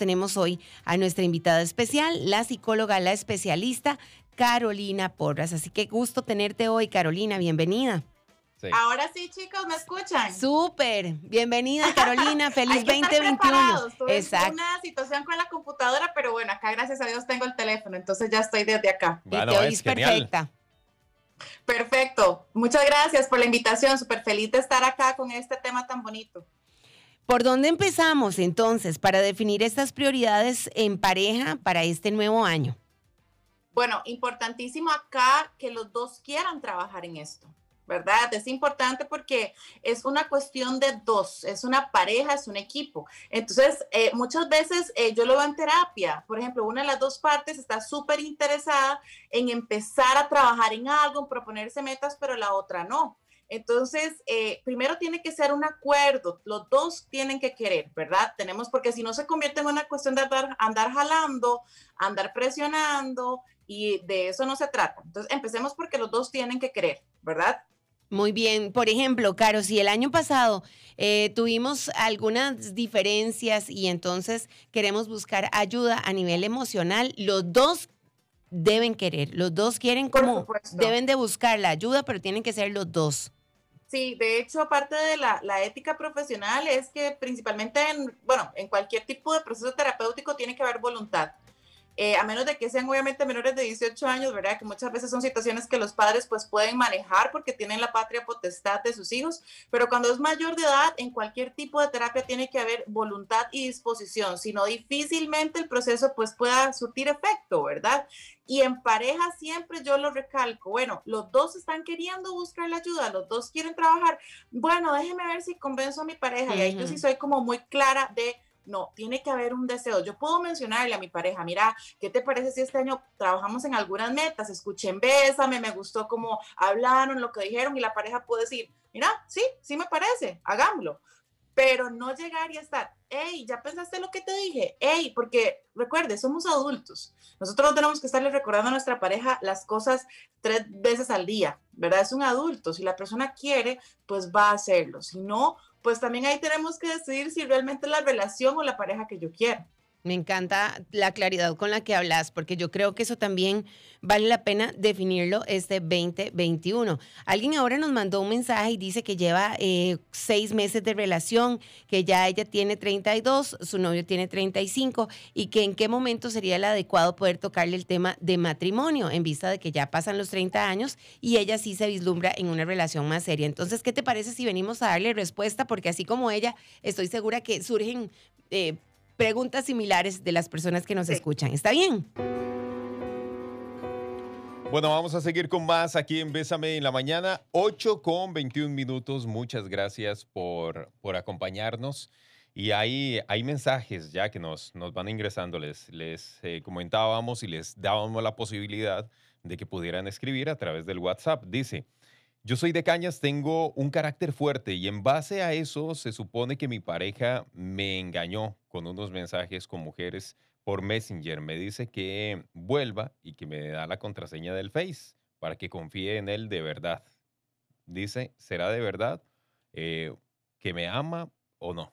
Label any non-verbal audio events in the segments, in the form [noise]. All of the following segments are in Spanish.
tenemos hoy a nuestra invitada especial, la psicóloga, la especialista Carolina Porras. Así que gusto tenerte hoy, Carolina, bienvenida. Ahora sí, chicos, ¿me escuchan? Súper. Bienvenida, [laughs] Carolina. Feliz 2021. Exacto. una situación con la computadora, pero bueno, acá gracias a Dios tengo el teléfono, entonces ya estoy desde acá. y te oís perfecta. Perfecto. Muchas gracias por la invitación. Súper feliz de estar acá con este tema tan bonito. ¿Por dónde empezamos entonces para definir estas prioridades en pareja para este nuevo año? Bueno, importantísimo acá que los dos quieran trabajar en esto. ¿verdad? Es importante porque es una cuestión de dos, es una pareja, es un equipo. Entonces, eh, muchas veces eh, yo lo veo en terapia, por ejemplo, una de las dos partes está súper interesada en empezar a trabajar en algo, en proponerse metas, pero la otra no. Entonces, eh, primero tiene que ser un acuerdo, los dos tienen que querer, ¿verdad? Tenemos, porque si no se convierte en una cuestión de andar, andar jalando, andar presionando, y de eso no se trata. Entonces, empecemos porque los dos tienen que querer, ¿verdad? Muy bien. Por ejemplo, Caro, si el año pasado eh, tuvimos algunas diferencias y entonces queremos buscar ayuda a nivel emocional, los dos deben querer, los dos quieren como, deben de buscar la ayuda, pero tienen que ser los dos. Sí, de hecho, aparte de la, la, ética profesional, es que principalmente en, bueno, en cualquier tipo de proceso terapéutico tiene que haber voluntad. Eh, a menos de que sean obviamente menores de 18 años, ¿verdad? Que muchas veces son situaciones que los padres pues pueden manejar porque tienen la patria potestad de sus hijos, pero cuando es mayor de edad, en cualquier tipo de terapia tiene que haber voluntad y disposición, si no difícilmente el proceso pues pueda surtir efecto, ¿verdad? Y en pareja siempre yo lo recalco, bueno, los dos están queriendo buscar la ayuda, los dos quieren trabajar, bueno, déjeme ver si convenzo a mi pareja, y ahí yo sí soy como muy clara de no, tiene que haber un deseo. Yo puedo mencionarle a mi pareja, mira, ¿qué te parece si este año trabajamos en algunas metas? Escuchen, bésame, me gustó cómo hablaron, lo que dijeron y la pareja puede decir, mira, sí, sí me parece, hagámoslo. Pero no llegar y estar, hey, ¿ya pensaste lo que te dije? Hey, porque recuerde, somos adultos. Nosotros no tenemos que estarle recordando a nuestra pareja las cosas tres veces al día, ¿verdad? Es un adulto. Si la persona quiere, pues va a hacerlo. Si no, pues también ahí tenemos que decidir si realmente es la relación o la pareja que yo quiero. Me encanta la claridad con la que hablas, porque yo creo que eso también vale la pena definirlo este 2021. Alguien ahora nos mandó un mensaje y dice que lleva eh, seis meses de relación, que ya ella tiene 32, su novio tiene 35 y que en qué momento sería el adecuado poder tocarle el tema de matrimonio en vista de que ya pasan los 30 años y ella sí se vislumbra en una relación más seria. Entonces, ¿qué te parece si venimos a darle respuesta? Porque así como ella, estoy segura que surgen... Eh, preguntas similares de las personas que nos escuchan. ¿Está bien? Bueno, vamos a seguir con más aquí en Bésame en la mañana, 8 con 21 minutos. Muchas gracias por, por acompañarnos. Y hay, hay mensajes ya que nos, nos van ingresando. Les, les eh, comentábamos y les dábamos la posibilidad de que pudieran escribir a través del WhatsApp. Dice, yo soy de Cañas, tengo un carácter fuerte y en base a eso se supone que mi pareja me engañó con unos mensajes con mujeres por Messenger. Me dice que vuelva y que me da la contraseña del Face para que confíe en él de verdad. Dice, ¿será de verdad eh, que me ama o no?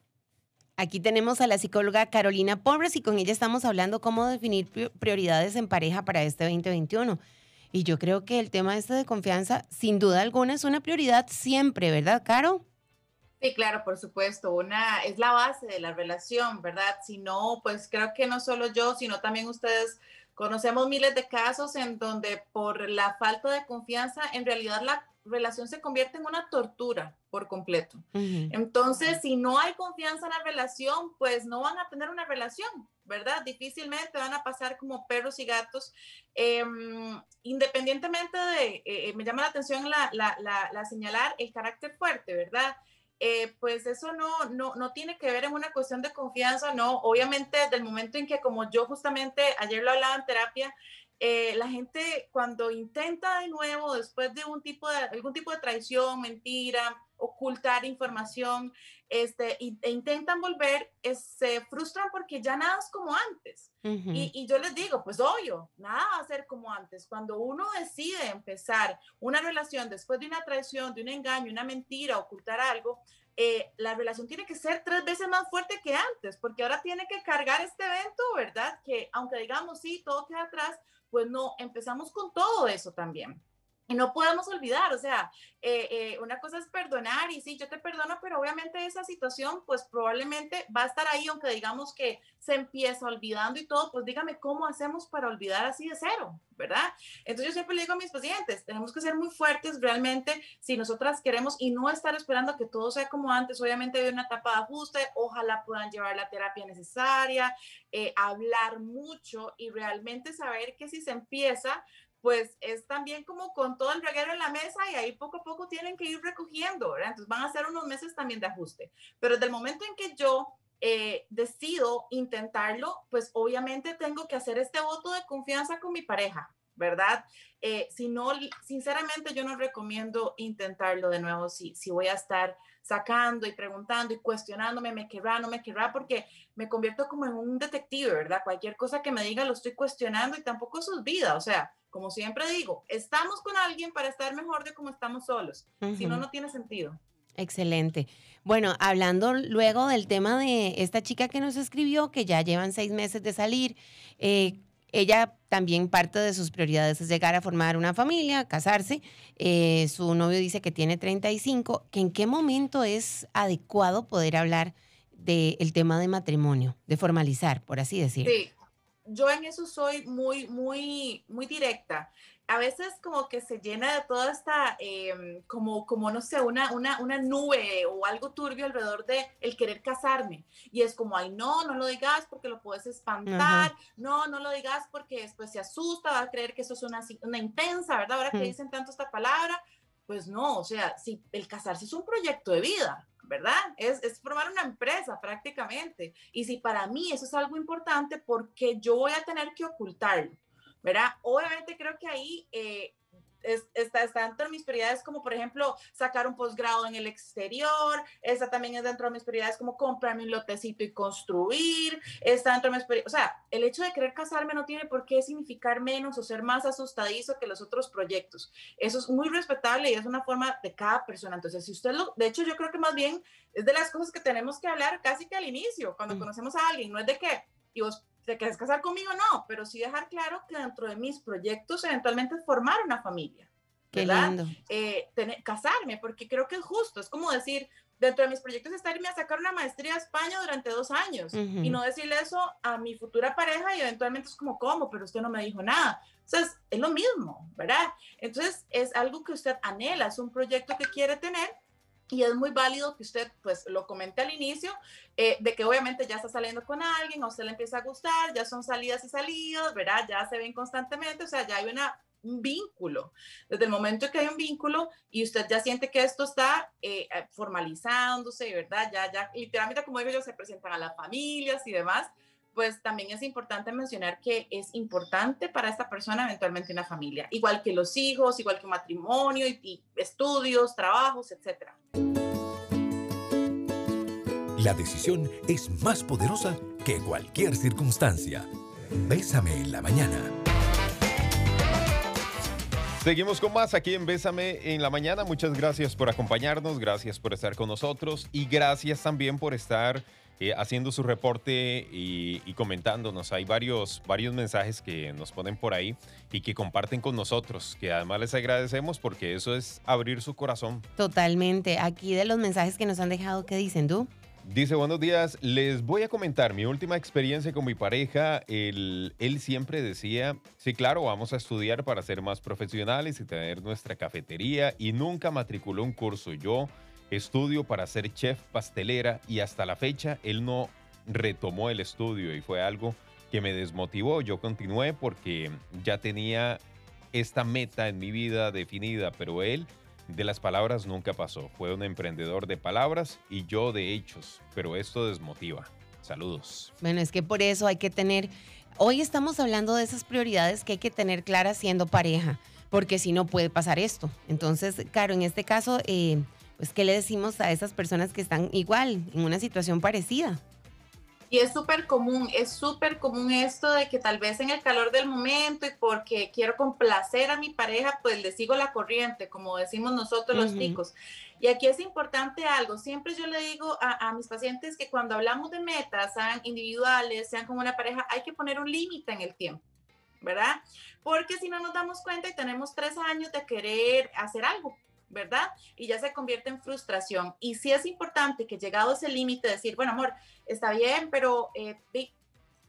Aquí tenemos a la psicóloga Carolina Pobres y con ella estamos hablando cómo definir prioridades en pareja para este 2021. Y yo creo que el tema este de confianza, sin duda alguna, es una prioridad siempre, ¿verdad, Caro? Sí, claro, por supuesto. Una es la base de la relación, ¿verdad? Si no, pues creo que no solo yo, sino también ustedes conocemos miles de casos en donde por la falta de confianza, en realidad la relación se convierte en una tortura por completo. Entonces, si no hay confianza en la relación, pues no van a tener una relación, ¿verdad? Difícilmente van a pasar como perros y gatos. Em, independientemente de, eh, eh, me llama la atención la, la, la, señalar el carácter fuerte, ¿verdad? Eh, pues eso no, no, no tiene que ver en una cuestión de confianza, no. Obviamente, desde el momento en que, como yo justamente ayer lo hablaba en terapia, la gente cuando intenta de nuevo, después de un tipo de, algún tipo de traición, mentira, ocultar información, este, e intentan volver, se frustran porque ya nada es como antes. y, y, yo les digo, pues obvio, nada va a ser como antes. Cuando uno decide empezar una relación después de una traición, de un engaño, una mentira, ocultar algo, eh, la relación tiene que ser tres veces más fuerte que antes, porque ahora tiene que cargar este evento, ¿verdad? Que aunque digamos, sí, todo queda atrás, pues no, empezamos con todo eso también. Y no podemos olvidar, o sea, eh, eh, una cosa es perdonar y sí, yo te perdono, pero obviamente esa situación pues probablemente va a estar ahí, aunque digamos que se empieza olvidando y todo, pues dígame cómo hacemos para olvidar así de cero, ¿verdad? Entonces yo siempre le digo a mis pacientes, tenemos que ser muy fuertes realmente si nosotras queremos y no estar esperando que todo sea como antes, obviamente hay una etapa de ajuste, ojalá puedan llevar la terapia necesaria, eh, hablar mucho y realmente saber que si se empieza, pues es también como con todo el reguero en la mesa y ahí poco a poco tienen que ir recogiendo, ¿verdad? Entonces van a ser unos meses también de ajuste. Pero desde el momento en que yo eh, decido intentarlo, pues obviamente tengo que hacer este voto de confianza con mi pareja, ¿verdad? Eh, si no, sinceramente yo no recomiendo intentarlo de nuevo si, si voy a estar sacando y preguntando y cuestionándome, me querrá, no me querrá, porque me convierto como en un detective, ¿verdad? Cualquier cosa que me diga lo estoy cuestionando y tampoco eso es vida, o sea, como siempre digo, estamos con alguien para estar mejor de como estamos solos. Si no, no tiene sentido. Excelente. Bueno, hablando luego del tema de esta chica que nos escribió, que ya llevan seis meses de salir, eh, ella también parte de sus prioridades es llegar a formar una familia, casarse. Eh, su novio dice que tiene 35, que en qué momento es adecuado poder hablar del tema de matrimonio, de formalizar, por así decirlo. Sí, yo en eso soy muy, muy, muy directa. A veces como que se llena de toda esta, em, como, como no sé, una, una, una nube o algo turbio alrededor de el querer casarme. Y es como, ay, no, no lo digas porque lo puedes espantar, no, no lo digas porque después se asusta, va a creer que eso es una, una intensa, ¿verdad? Ahora que dicen tanto esta palabra, pues no, o sea, si el casarse es un proyecto de vida, ¿verdad? Es, es, formar una empresa prácticamente. Y si para mí eso es algo importante, ¿por qué yo voy a tener que ocultarlo? ¿Verdad? Obviamente creo que ahí eh, está, está dentro de mis prioridades, como por ejemplo sacar un posgrado en el exterior, esta también es dentro de mis prioridades, como comprarme un lotecito y construir, está dentro de mis prioridades, o sea, el hecho de querer casarme no tiene por qué significar menos o ser más asustadizo que los otros proyectos. Eso es muy respetable y es una forma de cada persona. Entonces, si usted lo, de hecho, yo creo que más bien es de las cosas que tenemos que hablar casi que al inicio, cuando mm. conocemos a alguien, no es de que, y vos te quieres casar conmigo, no, pero sí dejar claro que dentro de mis proyectos eventualmente formar una familia. Qué lindo. Eh, tener, casarme, porque creo que es justo, es como decir, dentro de mis proyectos está irme a sacar una maestría a España durante dos años y no decirle eso a mi futura pareja y eventualmente es como, ¿cómo? Pero usted no me dijo nada. Entonces, es lo mismo, ¿verdad? Entonces, es algo que usted anhela, es un proyecto que quiere tener y es muy válido que usted pues lo comente al inicio, eh, de que obviamente ya está saliendo con alguien, a usted le empieza a gustar, ya son salidas y salidas, ¿verdad? Ya se ven constantemente, o sea, ya hay una, un vínculo. Desde el momento que hay un vínculo y usted ya siente que esto está eh, formalizándose, ¿verdad? Ya, ya, literalmente, como digo yo, se presentan a las familias y demás, pues también es importante mencionar que es importante para esta persona eventualmente una familia, igual que los hijos, igual que matrimonio y, estudios, trabajos, etc. La decisión es más poderosa que cualquier circunstancia. Bésame en la mañana. Seguimos con más aquí en Bésame en la mañana. Muchas gracias por acompañarnos, gracias por estar con nosotros y gracias también por estar eh, haciendo su reporte y, comentándonos. Hay varios, varios mensajes que nos ponen por ahí y que comparten con nosotros, que además les agradecemos porque eso es abrir su corazón. Totalmente. Aquí de los mensajes que nos han dejado, ¿qué dicen tú? Dice, buenos días, les voy a comentar mi última experiencia con mi pareja. Él, siempre decía, sí, claro, vamos a estudiar para ser más profesionales y tener nuestra cafetería y nunca matriculó un curso. Yo estudio para ser chef pastelera y hasta la fecha él no retomó el estudio y fue algo que me desmotivó. Yo continué porque ya tenía esta meta en mi vida definida, pero él de las palabras nunca pasó. Fue un emprendedor de palabras y yo de hechos, pero esto desmotiva. Saludos. Bueno, es que por eso hay que tener, hoy estamos hablando de esas prioridades que hay que tener claras siendo pareja, porque si no puede pasar esto. Entonces, claro, en este caso... Eh, pues, ¿qué le decimos a esas personas que están igual, en una situación parecida? Y es súper común, es súper común esto de que tal vez en el calor del momento y porque quiero complacer a mi pareja, pues le sigo la corriente, como decimos nosotros los chicos. Y aquí es importante algo, siempre yo le digo a, a, mis pacientes que cuando hablamos de metas, sean individuales, sean como una pareja, hay que poner un límite en el tiempo. ¿Verdad? Porque si no nos damos cuenta y tenemos tres años de querer hacer algo, ¿verdad? Y ya se convierte en frustración. Y sí es importante que llegado ese límite, decir, bueno, amor, está bien, pero eh,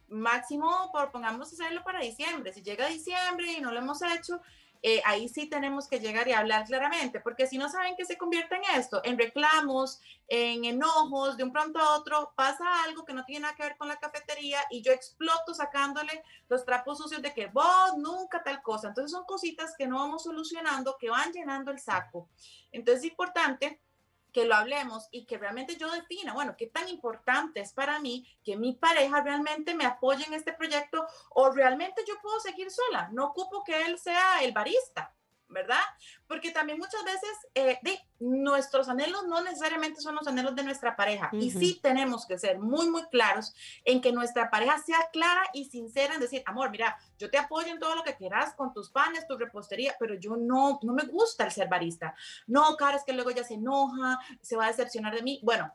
máximo, pongamos hacerlo para diciembre. Si llega diciembre y no lo hemos hecho, eh, ahí sí tenemos que llegar y hablar claramente, porque si no saben que se convierte en esto, en reclamos, en enojos, de un pronto a otro pasa algo tiene nada que ver con la cafetería y yo exploto sacándole los trapos sucios de que vos nunca tal cosa. Entonces son cositas que no vamos solucionando, que van llenando el saco. Entonces es importante que lo hablemos y que realmente yo defina, bueno, qué tan importante es para mí que mi pareja realmente me apoye en este proyecto o realmente yo puedo seguir sola. No ocupo que él sea el barista. ¿Verdad? Porque también muchas veces eh, de, nuestros anhelos no necesariamente son los anhelos de nuestra pareja. Y sí tenemos que ser muy, muy claros en que nuestra pareja sea clara y sincera en decir, amor, mira, yo te apoyo en todo lo que quieras con tus panes, tu repostería, pero yo no, no me gusta el ser barista. No, cara, es que luego ya se enoja, se va a decepcionar de mí. Bueno,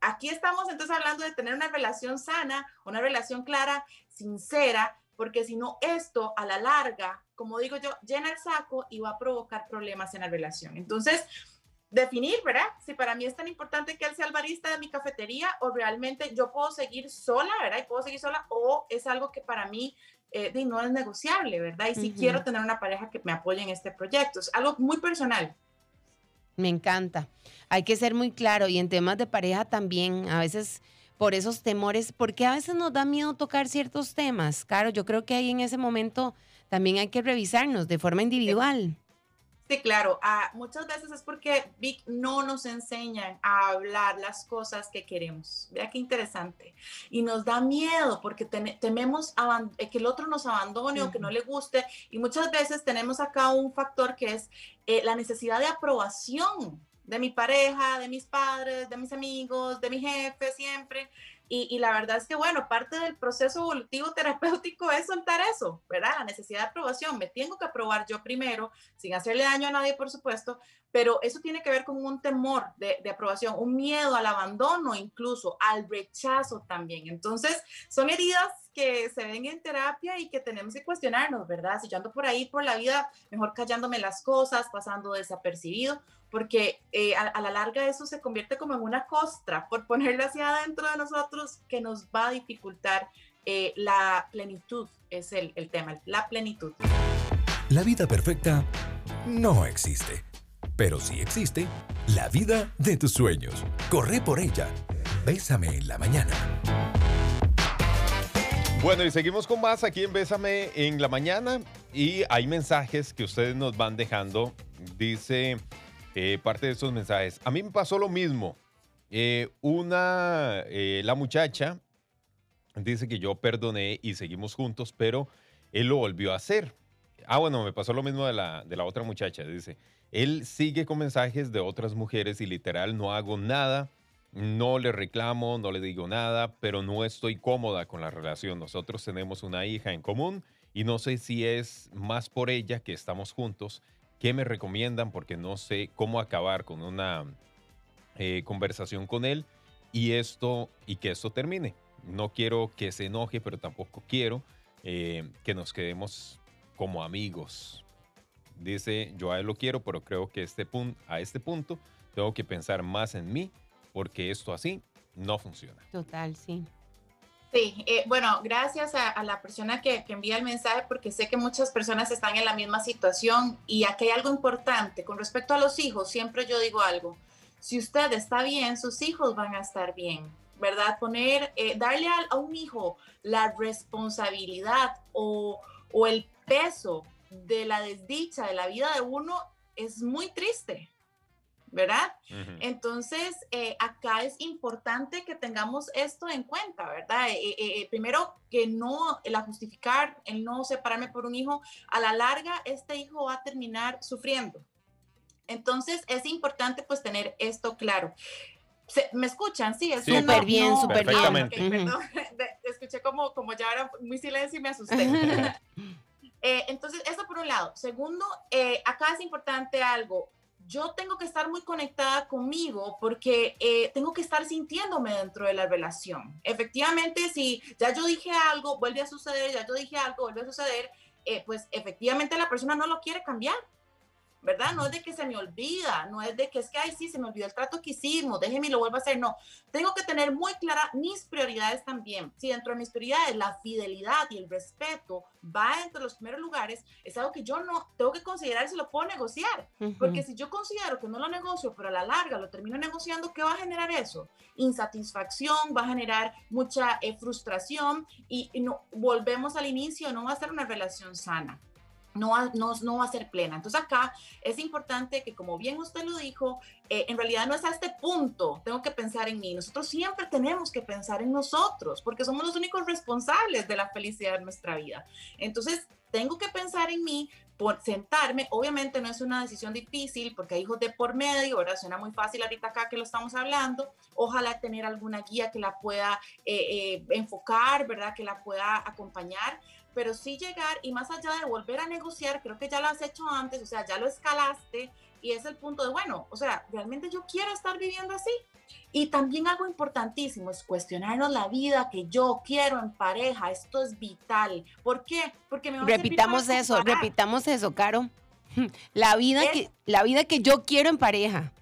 aquí estamos entonces hablando de tener una relación sana, una relación clara, sincera, porque si no, esto a la larga, como digo yo, llena el saco y va a provocar problemas en la relación. Entonces, definir, ¿verdad? Si para mí es tan importante que él sea el barista de mi cafetería o realmente yo puedo seguir sola, ¿verdad? Y puedo seguir sola o es algo que para mí eh, no es negociable, ¿verdad? Y si quiero tener una pareja que me apoye en este proyecto. Es algo muy personal. Me encanta. Hay que ser muy claro y en temas de pareja también, a veces por esos temores, porque a veces nos da miedo tocar ciertos temas. Claro, yo creo que ahí en ese momento también hay que revisarnos de forma individual. Sí, claro. Ah, muchas veces es porque Vic no nos enseñan a hablar las cosas que queremos. Vea qué interesante. Y nos da miedo porque tememos eh, que el otro nos abandone o que no le guste. Y muchas veces tenemos acá un factor que es eh, la necesidad de aprobación de mi pareja, de mis padres, de mis amigos, de mi jefe siempre. Y, la verdad es que, bueno, parte del proceso evolutivo [laughs] terapéutico es soltar eso, ¿verdad? La necesidad de aprobación. Me tengo que aprobar yo primero, sin hacerle daño a nadie, por supuesto, pero eso tiene que ver con un temor de, de aprobación, un miedo al abandono, incluso al rechazo también. Entonces, son heridas que se ven en terapia y que tenemos que cuestionarnos, ¿verdad? Si yo ando por ahí por la vida, mejor callándome las cosas, pasando desapercibido, porque eh, a, la larga eso se convierte como en una costra, por ponerlo hacia adentro de nosotros, que nos va a dificultar eh, la plenitud, es el, el tema, la plenitud. La vida perfecta no existe, pero sí existe la vida de tus sueños. Corre por ella. Bésame en la mañana. Bueno, y seguimos con más aquí en Bésame en la mañana. Y hay mensajes que ustedes nos van dejando. Dice eh, parte de esos mensajes. A mí me pasó lo mismo. Eh, una, eh, la muchacha dice que yo perdoné y seguimos juntos, pero él lo volvió a hacer. Ah, bueno, me pasó lo mismo de la, de la otra muchacha. Dice, él sigue con mensajes de otras mujeres y literal no hago nada, no le reclamo, no le digo nada, pero no estoy cómoda con la relación. Nosotros tenemos una hija en común y no sé si es más por ella que estamos juntos ¿Qué me recomiendan? Porque no sé cómo acabar con una eh, conversación con él y esto y que esto termine. No quiero que se enoje, pero tampoco quiero eh, que nos quedemos como amigos. Dice, yo a él lo quiero, pero creo que este a este punto tengo que pensar más en mí porque esto así no funciona. Total, sí. Sí, eh, bueno, gracias a, la persona que, envía el mensaje porque sé que muchas personas están en la misma situación y aquí hay algo importante con respecto a los hijos, siempre yo digo algo, si usted está bien, sus hijos van a estar bien, ¿verdad? Poner, eh, darle a, a, un hijo la responsabilidad o, o el peso de la desdicha de la vida de uno es muy triste, ¿verdad? Entonces, eh, acá es importante que tengamos esto en cuenta, ¿verdad? Eh, eh, primero, que no, la justificar, el no separarme por un hijo, a la larga, este hijo va a terminar sufriendo. Entonces es importante pues tener esto claro. ¿Me escuchan? Sí, es súper bien, súper bien. [laughs] escuché como, como ya era muy silencio y me asusté. [laughs] Eh, entonces, eso por un lado. Segundo, eh, acá es importante algo. Yo tengo que estar muy conectada conmigo porque eh, tengo que estar sintiéndome dentro de la relación. Efectivamente, si ya yo dije algo, vuelve a suceder, ya yo dije algo, vuelve a suceder, pues efectivamente la persona no lo quiere cambiar. ¿Verdad? No es de que se me olvida, no es de que es que, ay, sí, se me olvidó el trato que hicimos, déjeme y lo vuelvo a hacer. No, tengo que tener muy clara mis prioridades también. Si dentro de mis prioridades la fidelidad y el respeto va entre los primeros lugares, es algo que yo no tengo que considerar si lo puedo negociar. Porque si yo considero que no lo negocio, pero a la larga lo termino negociando, ¿qué va a generar eso? Insatisfacción, va a generar mucha eh, frustración y, y no, volvemos al inicio, no va a ser una relación sana no va, no, no va a ser plena. Entonces acá es importante que, como bien usted lo dijo, eh, en realidad no es a este punto, tengo que pensar en mí. Nosotros siempre tenemos que pensar en nosotros, porque somos los únicos responsables de la felicidad de nuestra vida. Entonces, tengo que pensar en mí, por sentarme, obviamente no es una decisión difícil porque hay hijos de por medio, ¿verdad? Suena muy fácil ahorita acá que lo estamos hablando. Ojalá tener alguna guía que la pueda eh, eh, enfocar, ¿verdad? Que la pueda acompañar pero sí llegar y más allá de volver a negociar, creo que ya lo has hecho antes, o sea, ya lo escalaste y es el punto de, bueno, o sea, realmente yo quiero estar viviendo así. Y también algo importantísimo es cuestionarnos la vida que yo quiero en pareja. Esto es vital. ¿Por qué? Porque me repitamos eso, repitamos eso, Caro. [laughs] La vida que la vida que yo quiero en pareja.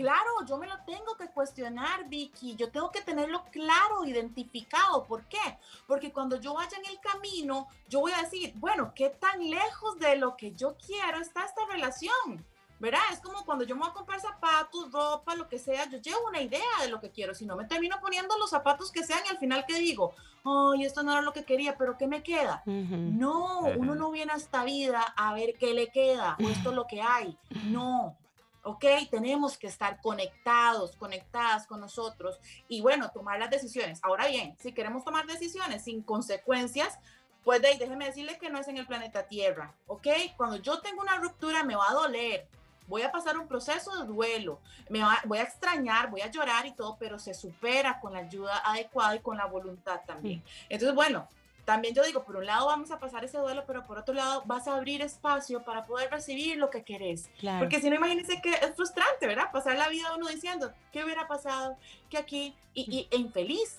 Claro, yo me lo tengo que cuestionar, Vicky. Yo tengo que tenerlo claro, identificado. ¿Por qué? Porque cuando yo vaya en el camino, yo voy a decir, bueno, ¿qué tan lejos de lo que yo quiero está esta relación? ¿Verdad? Es como cuando yo me voy a comprar zapatos, ropa, lo que sea, yo llevo una idea de lo que quiero. Si no me termino poniendo los zapatos que sean y al final que digo, ay, esto no era lo que quería, pero ¿qué me queda? No, uno no viene a esta vida a ver qué le queda o esto es lo que hay. No, ¿ok? Tenemos que estar conectados, conectadas con nosotros y bueno, tomar las decisiones. Ahora bien, si queremos tomar decisiones sin consecuencias, pues de déjeme decirle que no es en el planeta Tierra, ¿ok? Cuando yo tengo una ruptura me va a doler, voy a pasar un proceso de duelo, me voy a extrañar, voy a llorar y todo, pero se supera con la ayuda adecuada y con la voluntad también. Entonces, bueno, también yo digo, por un lado vamos a pasar ese duelo, pero por otro lado vas a abrir espacio para poder recibir lo que querés. Porque si no, imagínense que es frustrante, ¿verdad? Pasar la vida uno diciendo, ¿qué hubiera pasado? Que aquí, y, e infeliz.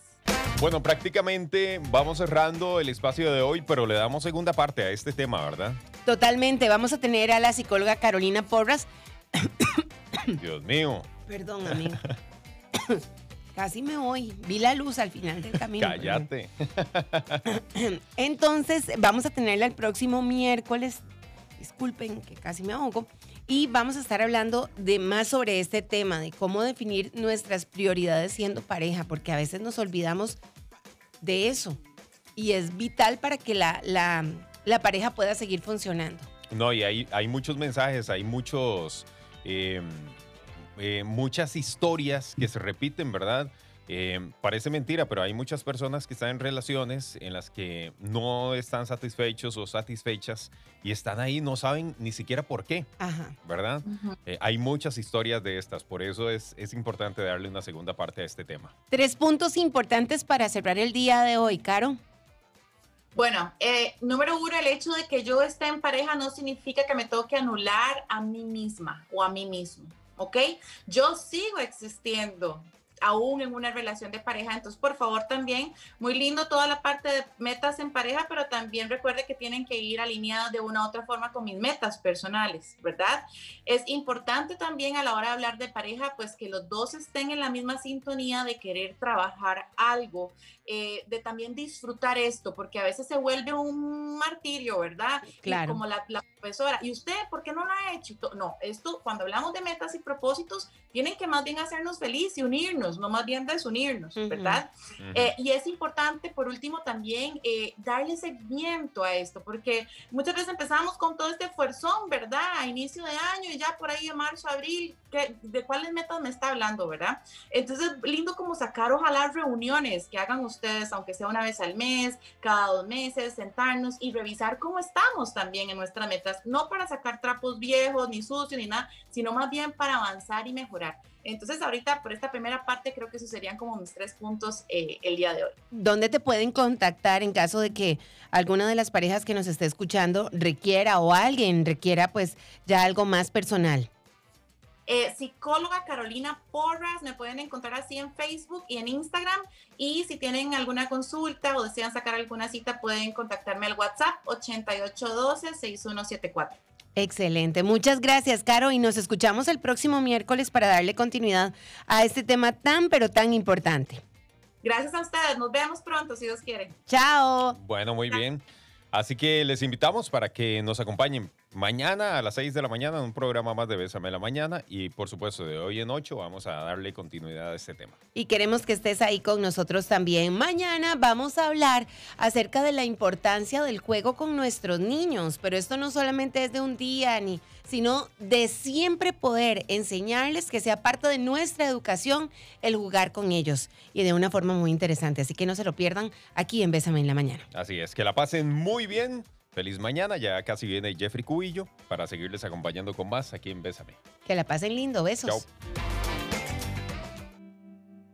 Bueno, prácticamente vamos cerrando el espacio de hoy, pero le damos segunda parte a este tema, ¿verdad? Totalmente. Vamos a tener a la psicóloga Carolina Porras. Dios mío. Perdón, amigo. [laughs] Casi me voy. Vi la luz al final del camino. Cállate. [laughs] Entonces, vamos a tenerla el próximo miércoles. Disculpen que casi me ahogo. Y vamos a estar hablando de más sobre este tema, de cómo definir nuestras prioridades siendo pareja, porque a veces nos olvidamos de eso. Y es vital para que la, la, pareja pueda seguir funcionando. No, y hay, hay muchos mensajes, hay muchos... Em, eh, muchas historias que se repiten, ¿verdad? Eh, parece mentira, pero hay muchas personas que están en relaciones en las que no están satisfechos o satisfechas y están ahí, no saben ni siquiera por qué, ¿verdad? Eh, hay muchas historias de estas, por eso es, es importante darle una segunda parte a este tema. Tres puntos importantes para cerrar el día de hoy, Caro. Bueno, número uno, el hecho de que yo esté en pareja no significa que me tengo que anular a mí misma o a mí mismo. ¿Ok? Yo sigo existiendo aún en una relación de pareja. Entonces, por favor, también, muy lindo toda la parte de metas en pareja, pero también recuerde que tienen que ir alineadas de una u otra forma con mis metas personales, ¿verdad? Es importante también a la hora de hablar de pareja, pues que los dos estén en la misma sintonía de querer trabajar algo, eh, de también disfrutar esto, porque a veces se vuelve un martirio, ¿verdad? Claro. como la, la, profesora, ¿y usted por qué no lo ha hecho? No, esto, cuando hablamos de metas y propósitos, tienen que más bien hacernos feliz y unirnos no más bien desunirnos, ¿verdad? Eh, y es importante, por último, también eh, darle seguimiento a esto, porque muchas veces empezamos con todo este fuerzón, ¿verdad? A inicio de año y ya por ahí de marzo, abril, ¿de cuáles metas me está hablando, verdad? Entonces, lindo como sacar, ojalá, reuniones que hagan ustedes, aunque sea una vez al mes, cada dos meses, sentarnos y revisar cómo estamos también en nuestras metas, no para sacar trapos viejos, ni sucios, ni nada, sino más bien para avanzar y mejorar. Entonces, ahorita por esta primera parte, creo que esos serían como mis tres puntos eh, el día de hoy. ¿Dónde te pueden contactar en caso de que alguna de las parejas que nos esté escuchando requiera o alguien requiera pues ya algo más personal? Eh, psicóloga Carolina Porras, me pueden encontrar así en Facebook y en Instagram. Y si tienen alguna consulta o desean sacar alguna cita, pueden contactarme al WhatsApp 8812-6174. Excelente, muchas gracias, Caro, y nos escuchamos el próximo miércoles para darle continuidad a este tema tan, pero tan importante. Gracias a ustedes, nos vemos pronto, si Dios quiere. Chao. Bueno, muy bien. Así que les invitamos para que nos acompañen mañana a las 6 de la mañana en un programa más de Bésame la Mañana y por supuesto de hoy en 8 vamos a darle continuidad a este tema. Y queremos que estés ahí con nosotros también. Mañana vamos a hablar acerca de la importancia del juego con nuestros niños, pero esto no solamente es de un día ni sino de siempre poder enseñarles que sea parte de nuestra educación el jugar con ellos y de una forma muy interesante. Así que no se lo pierdan aquí en Bésame en la Mañana. Así es, que la pasen muy bien. Feliz mañana, ya casi viene Jeffrey Cubillo para seguirles acompañando con más aquí en Bésame. Que la pasen lindo, besos. Chao.